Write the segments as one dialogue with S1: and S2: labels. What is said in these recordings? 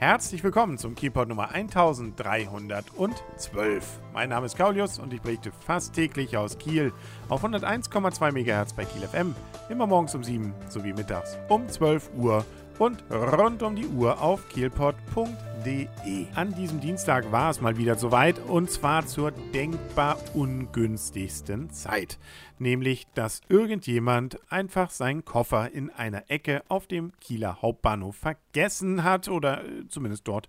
S1: Herzlich willkommen zum Keyport Nummer 1312. Mein Name ist Kaulius und ich berichte fast täglich aus Kiel auf 101,2 MHz bei Kiel FM, immer morgens um 7 sowie mittags um 12 Uhr und rund um die Uhr auf kielpot.de. An diesem Dienstag war es mal wieder soweit und zwar zur denkbar ungünstigsten Zeit. Nämlich, dass irgendjemand einfach seinen Koffer in einer Ecke auf dem Kieler Hauptbahnhof vergessen hat oder äh, zumindest dort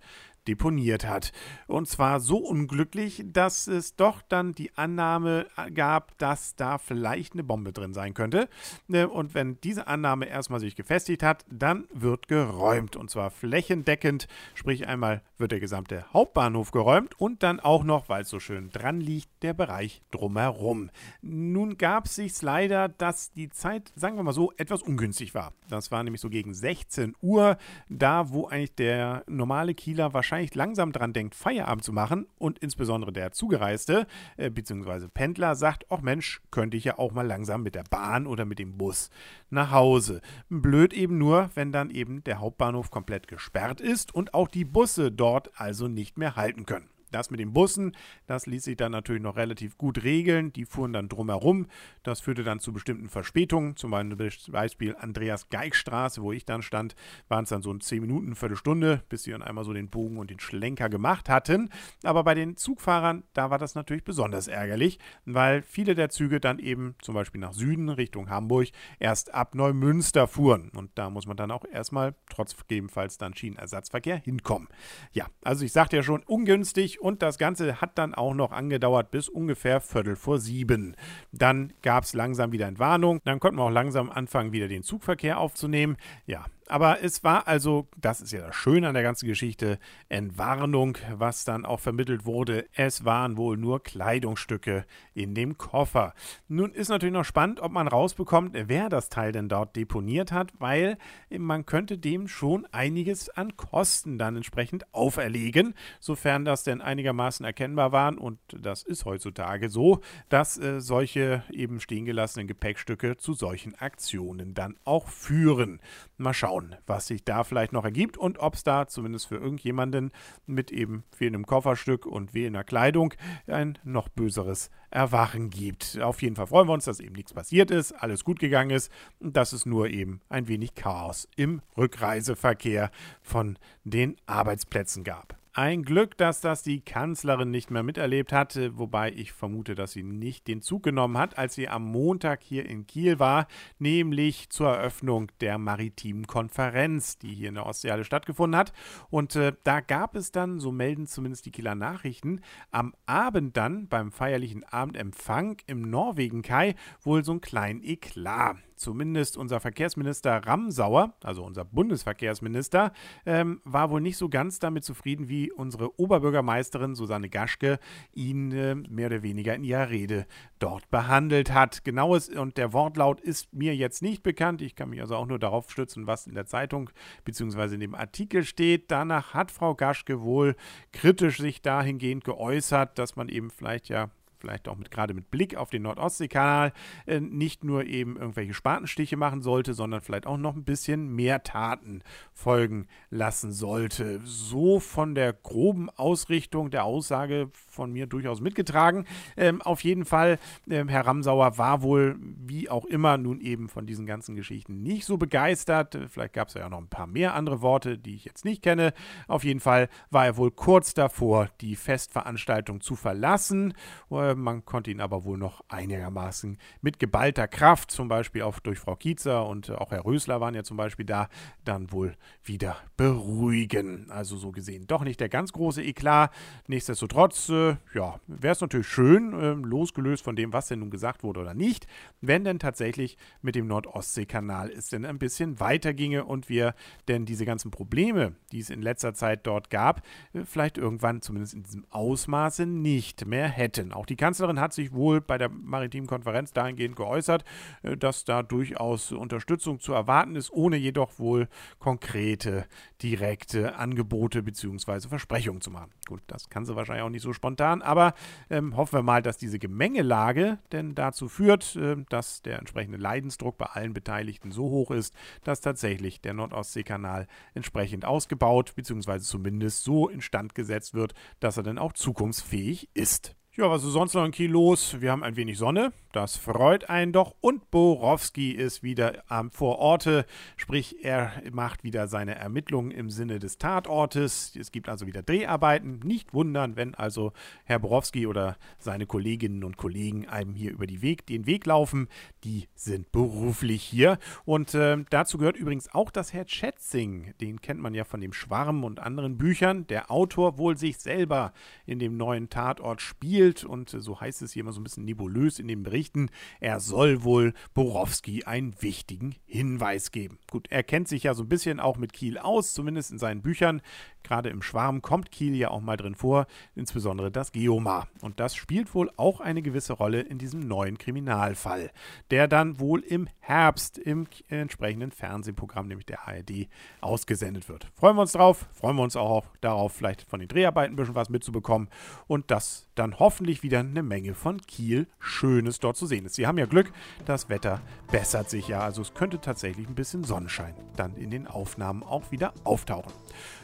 S1: deponiert hat. Und zwar so unglücklich, dass es doch dann die Annahme gab, dass da vielleicht eine Bombe drin sein könnte. Äh, und wenn diese Annahme erstmal sich gefestigt hat, dann wird geräumt. Und zwar flächendeckend, sprich einmal wird der gesamte Hauptbahnhof geräumt und dann auch noch, weil es so schön dran liegt, der Bereich drumherum. Nun gab es sich leider, dass die Zeit, sagen wir mal so, etwas ungünstig war. Das war nämlich so gegen 16 Uhr, da wo eigentlich der normale Kieler wahrscheinlich wahrscheinlich langsam dran denkt, Feierabend zu machen und insbesondere der Zugereiste äh, bzw. Pendler sagt, ach Mensch, könnte ich ja auch mal langsam mit der Bahn oder mit dem Bus nach Hause. Blöd eben nur, wenn dann eben der Hauptbahnhof komplett gesperrt ist und auch die Busse dort also nicht mehr halten können. Das mit den Bussen, das ließ sich dann natürlich noch relativ gut regeln. Die fuhren dann drumherum. Das führte dann zu bestimmten Verspätungen. Zum Beispiel Andreas Geigstraße, wo ich dann stand, waren es dann so 10 Minuten, Viertelstunde, bis sie dann einmal so den Bogen und den Schlenker gemacht hatten. Aber bei den Zugfahrern, da war das natürlich besonders ärgerlich, weil viele der Züge dann eben zum Beispiel nach Süden, Richtung Hamburg, erst ab Neumünster fuhren. Und da muss man dann auch erstmal, trotz gegebenenfalls dann Schienenersatzverkehr, hinkommen. Ja, also ich sagte ja schon, ungünstig und das Ganze hat dann auch noch angedauert bis ungefähr Viertel vor sieben. Dann gab es langsam wieder Entwarnung, dann konnten wir auch langsam anfangen, wieder den Zugverkehr aufzunehmen. Ja, aber es war also, das ist ja das Schöne an der ganzen Geschichte, Entwarnung, was dann auch vermittelt wurde. Es waren wohl nur Kleidungsstücke in dem Koffer. Nun ist natürlich noch spannend, ob man rausbekommt, wer das Teil denn dort deponiert hat, weil man könnte dem schon einiges an Kosten dann entsprechend auferlegen, sofern das denn einigermaßen erkennbar waren. Und das ist heutzutage so, dass äh, solche eben stehen gelassenen Gepäckstücke zu solchen Aktionen dann auch führen. Mal schauen schauen, was sich da vielleicht noch ergibt und ob es da zumindest für irgendjemanden mit eben fehlendem Kofferstück und fehlender Kleidung ein noch böseres Erwachen gibt. Auf jeden Fall freuen wir uns, dass eben nichts passiert ist, alles gut gegangen ist und dass es nur eben ein wenig Chaos im Rückreiseverkehr von den Arbeitsplätzen gab. Ein Glück, dass das die Kanzlerin nicht mehr miterlebt hatte, wobei ich vermute, dass sie nicht den Zug genommen hat, als sie am Montag hier in Kiel war, nämlich zur Eröffnung der maritimen Konferenz, die hier in der Ostseehalle stattgefunden hat. Und äh, da gab es dann, so melden zumindest die Kieler Nachrichten, am Abend dann beim feierlichen Abendempfang im Norwegen Kai wohl so einen kleinen Eklat zumindest unser Verkehrsminister Ramsauer, also unser Bundesverkehrsminister, ähm, war wohl nicht so ganz damit zufrieden, wie unsere Oberbürgermeisterin Susanne Gaschke ihn äh, mehr oder weniger in ihrer Rede dort behandelt hat. Genaues und der Wortlaut ist mir jetzt nicht bekannt. Ich kann mich also auch nur darauf stützen, was in der Zeitung bzw. in dem Artikel steht. Danach hat Frau Gaschke wohl kritisch sich dahingehend geäußert, dass man eben vielleicht ja vielleicht auch mit gerade mit Blick auf den Nordostseekanal äh, nicht nur eben irgendwelche Spatenstiche machen sollte, sondern vielleicht auch noch ein bisschen mehr Taten folgen lassen sollte. So von der groben Ausrichtung der Aussage von mir durchaus mitgetragen. Ähm, auf jeden Fall, ähm, Herr Ramsauer war wohl, wie auch immer, nun eben von diesen ganzen Geschichten nicht so begeistert. Vielleicht gab es ja noch ein paar mehr andere Worte, die ich jetzt nicht kenne. Auf jeden Fall war er wohl kurz davor, die Festveranstaltung zu verlassen. Äh, man konnte ihn aber wohl noch einigermaßen mit geballter Kraft, zum Beispiel auch durch Frau Kietzer und auch Herr Rösler waren ja zum Beispiel da, dann wohl wieder beruhigen. Also so gesehen doch nicht der ganz große Eklat. Nichtsdestotrotz, äh, ja, wäre es natürlich schön, äh, losgelöst von dem, was denn nun gesagt wurde oder nicht, wenn denn tatsächlich mit dem Nordostseekanal es denn ein bisschen weiter ginge und wir denn diese ganzen Probleme, die es in letzter Zeit dort gab, äh, vielleicht irgendwann zumindest in diesem Ausmaße nicht mehr hätten. Auch die Kanzlerin hat sich wohl bei der maritimen Konferenz dahingehend geäußert, äh, dass da durchaus Unterstützung zu erwarten ist, ohne jedoch wohl konkrete, direkte Angebote bzw. Versprechungen zu machen. Gut, das kann sie wahrscheinlich auch nicht so spontan, aber ähm, hoffen wir mal, dass diese Gemengelage denn dazu führt, äh, dass der entsprechende Leidensdruck bei allen Beteiligten so hoch ist, dass tatsächlich der Nordostseekanal entsprechend ausgebaut bzw. zumindest so instand gesetzt wird, dass er dann auch zukunftsfähig ist. Ja, was ist sonst noch in Kiel los? Wir haben ein wenig Sonne, das freut einen doch. Und Borowski ist wieder am Vororte, sprich, er macht wieder seine Ermittlungen im Sinne des Tatortes. Es gibt also wieder Dreharbeiten. Nicht wundern, wenn also Herr Borowski oder seine Kolleginnen und Kollegen einem hier über Weg, den Weg laufen. Die sind beruflich hier. Und äh, dazu gehört übrigens auch das Herr Schätzing. Den kennt man ja von dem Schwarm und anderen Büchern. Der Autor wohl sich selber in dem neuen Tatort spielt spielt und so heißt es hier immer so ein bisschen nebulös in den Berichten, er soll wohl Borowski einen wichtigen Hinweis geben. Gut, er kennt sich ja so ein bisschen auch mit Kiel aus, zumindest in seinen Büchern. Gerade im Schwarm kommt Kiel ja auch mal drin vor, insbesondere das Geomar. Und das spielt wohl auch eine gewisse Rolle in diesem neuen Kriminalfall, der dann wohl im Herbst im entsprechenden Fernsehprogramm, nämlich der ARD, ausgesendet wird. Freuen wir uns drauf, freuen wir uns auch darauf, vielleicht von den Dreharbeiten ein bisschen was mitzubekommen und das dann hoffentlich wieder eine Menge von Kiel Schönes dort zu sehen ist. Sie haben ja Glück, das Wetter bessert sich ja, also es könnte tatsächlich ein bisschen Sonnenschein dann in den Aufnahmen auch wieder auftauchen.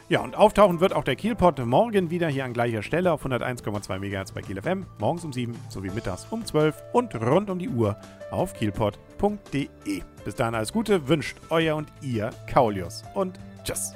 S1: Ja, und auftauchen wird auch der Kielpot morgen wieder hier an gleicher Stelle auf 101,2 MHz bei Kiel FM, morgens um 7 sowie mittags um 12 und rund um die Uhr auf kielpot.de. Bis dahin alles Gute, wünscht euer und ihr Kaulius und tschüss.